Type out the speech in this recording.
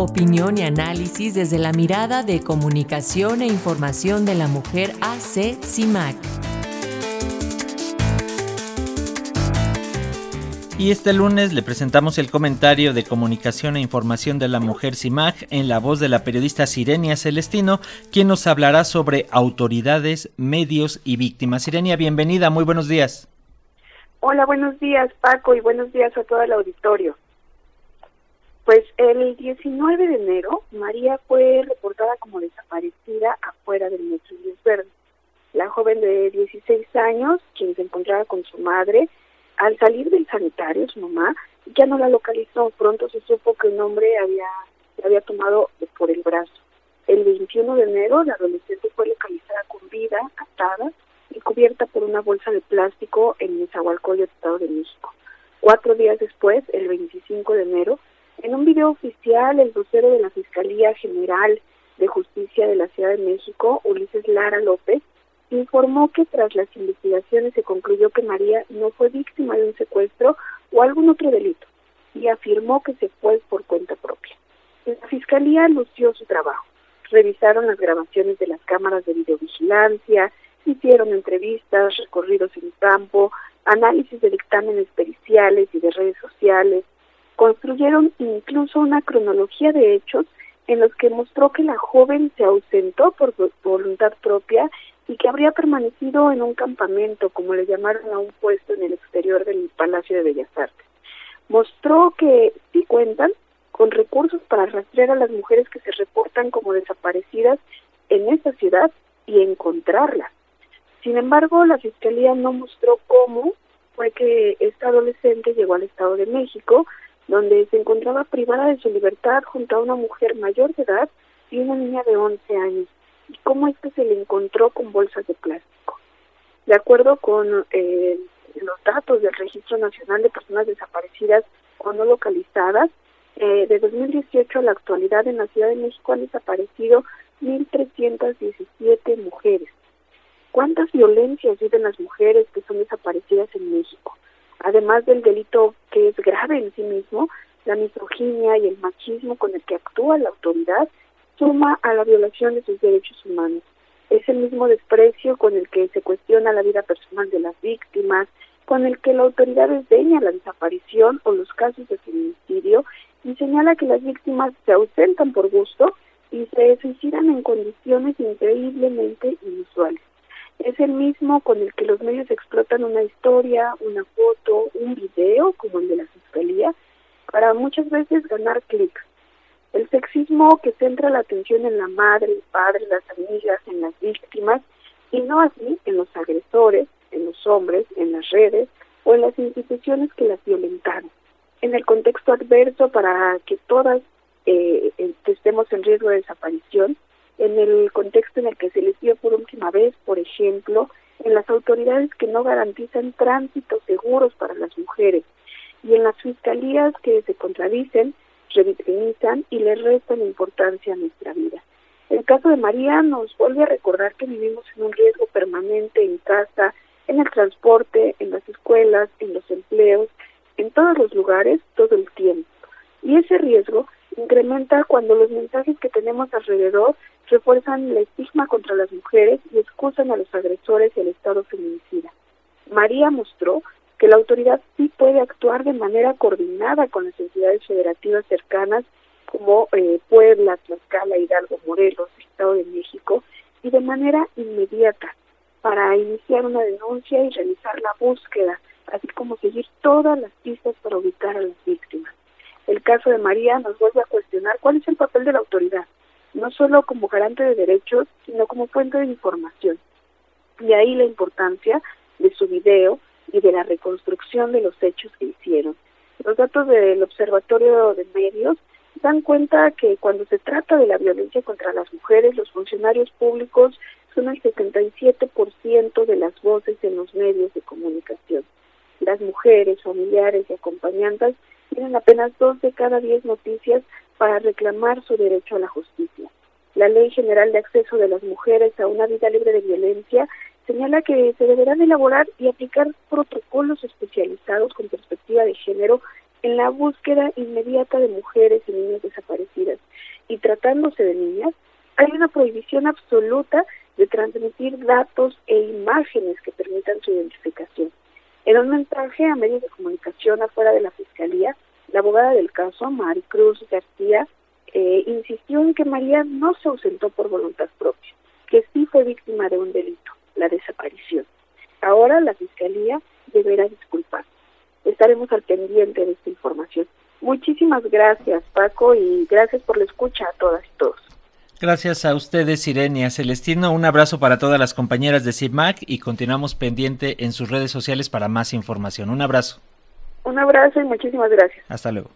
opinión y análisis desde la mirada de comunicación e información de la mujer AC CIMAC. Y este lunes le presentamos el comentario de comunicación e información de la mujer CIMAC en la voz de la periodista Sirenia Celestino, quien nos hablará sobre autoridades, medios y víctimas. Sirenia, bienvenida, muy buenos días. Hola, buenos días Paco y buenos días a todo el auditorio. Pues el 19 de enero, María fue reportada como desaparecida afuera del Metro Luis Verde. La joven de 16 años, quien se encontraba su madre, al salir del sanitario, su mamá ya no la localizó. Pronto se supo que un hombre había, había tomado por el brazo. El 21 de enero, la adolescente fue localizada con vida, atada y cubierta por una bolsa de plástico en Nezahualcóyotl, Estado de México. Cuatro días después, el 25 de enero, en un video oficial, el vocero de la Fiscalía General de Justicia de la Ciudad de México, Ulises Lara López, informó que tras las investigaciones se concluyó que María no fue víctima de un secuestro o algún otro delito y afirmó que se fue por cuenta propia. La Fiscalía lució su trabajo. Revisaron las grabaciones de las cámaras de videovigilancia, hicieron entrevistas, recorridos en campo, análisis de dictámenes periciales y de redes sociales, construyeron incluso una cronología de hechos en los que mostró que la joven se ausentó por voluntad propia y que habría permanecido en un campamento, como le llamaron a un puesto en el exterior del Palacio de Bellas Artes. Mostró que sí cuentan con recursos para rastrear a las mujeres que se reportan como desaparecidas en esta ciudad y encontrarlas. Sin embargo, la Fiscalía no mostró cómo fue que esta adolescente llegó al Estado de México, donde se encontraba privada de su libertad junto a una mujer mayor de edad y una niña de 11 años y cómo es que se le encontró con bolsas de plástico. De acuerdo con eh, los datos del Registro Nacional de Personas Desaparecidas o no localizadas, eh, de 2018 a la actualidad en la Ciudad de México han desaparecido 1.317 mujeres. ¿Cuántas violencias viven las mujeres que son desaparecidas en México? Además del delito que es grave en sí mismo, la misoginia y el machismo con el que actúa la autoridad suma a la violación de sus derechos humanos. Es el mismo desprecio con el que se cuestiona la vida personal de las víctimas, con el que la autoridad desdeña la desaparición o los casos de feminicidio y señala que las víctimas se ausentan por gusto y se suicidan en condiciones increíblemente inusuales. Es el mismo con el que los medios explotan una historia, una foto, un video, como el de la Fiscalía, para muchas veces ganar clics el sexismo que centra la atención en la madre, el padre, las amigas, en las víctimas, y no así en los agresores, en los hombres, en las redes o en las instituciones que las violentaron. En el contexto adverso para que todas eh, estemos en riesgo de desaparición, en el contexto en el que se les dio por última vez, por ejemplo, en las autoridades que no garantizan tránsitos seguros para las mujeres y en las fiscalías que se contradicen revictimizan y le restan importancia a nuestra vida. El caso de María nos vuelve a recordar que vivimos en un riesgo permanente en casa, en el transporte, en las escuelas, en los empleos, en todos los lugares, todo el tiempo. Y ese riesgo incrementa cuando los mensajes que tenemos alrededor refuerzan el estigma contra las mujeres y excusan a los agresores y al Estado feminicida. María mostró que la autoridad sí puede actuar de manera coordinada con las entidades federativas cercanas como eh, Puebla, Tlaxcala, Hidalgo, Morelos, Estado de México, y de manera inmediata para iniciar una denuncia y realizar la búsqueda, así como seguir todas las pistas para ubicar a las víctimas. El caso de María nos vuelve a cuestionar cuál es el papel de la autoridad, no solo como garante de derechos, sino como fuente de información. Y ahí la importancia de su video, y de la reconstrucción de los hechos que hicieron. Los datos del Observatorio de Medios dan cuenta que cuando se trata de la violencia contra las mujeres, los funcionarios públicos son el 77% de las voces en los medios de comunicación. Las mujeres, familiares y acompañantes tienen apenas dos de cada diez noticias para reclamar su derecho a la justicia. La Ley General de Acceso de las Mujeres a una Vida Libre de Violencia señala que se deberán elaborar y aplicar protocolos especializados con perspectiva de género en la búsqueda inmediata de mujeres y niñas desaparecidas. Y tratándose de niñas, hay una prohibición absoluta de transmitir datos e imágenes que permitan su identificación. En un mensaje a medios de comunicación afuera de la Fiscalía, la abogada del caso, Maricruz García, eh, insistió en que María no se ausentó por voluntad propia, que sí fue víctima de un delito, la desaparición. Ahora la Fiscalía deberá disculpar. Estaremos al pendiente de esta información. Muchísimas gracias, Paco, y gracias por la escucha a todas y todos. Gracias a ustedes, Irenia Celestino. Un abrazo para todas las compañeras de CIMAC y continuamos pendiente en sus redes sociales para más información. Un abrazo. Un abrazo y muchísimas gracias. Hasta luego.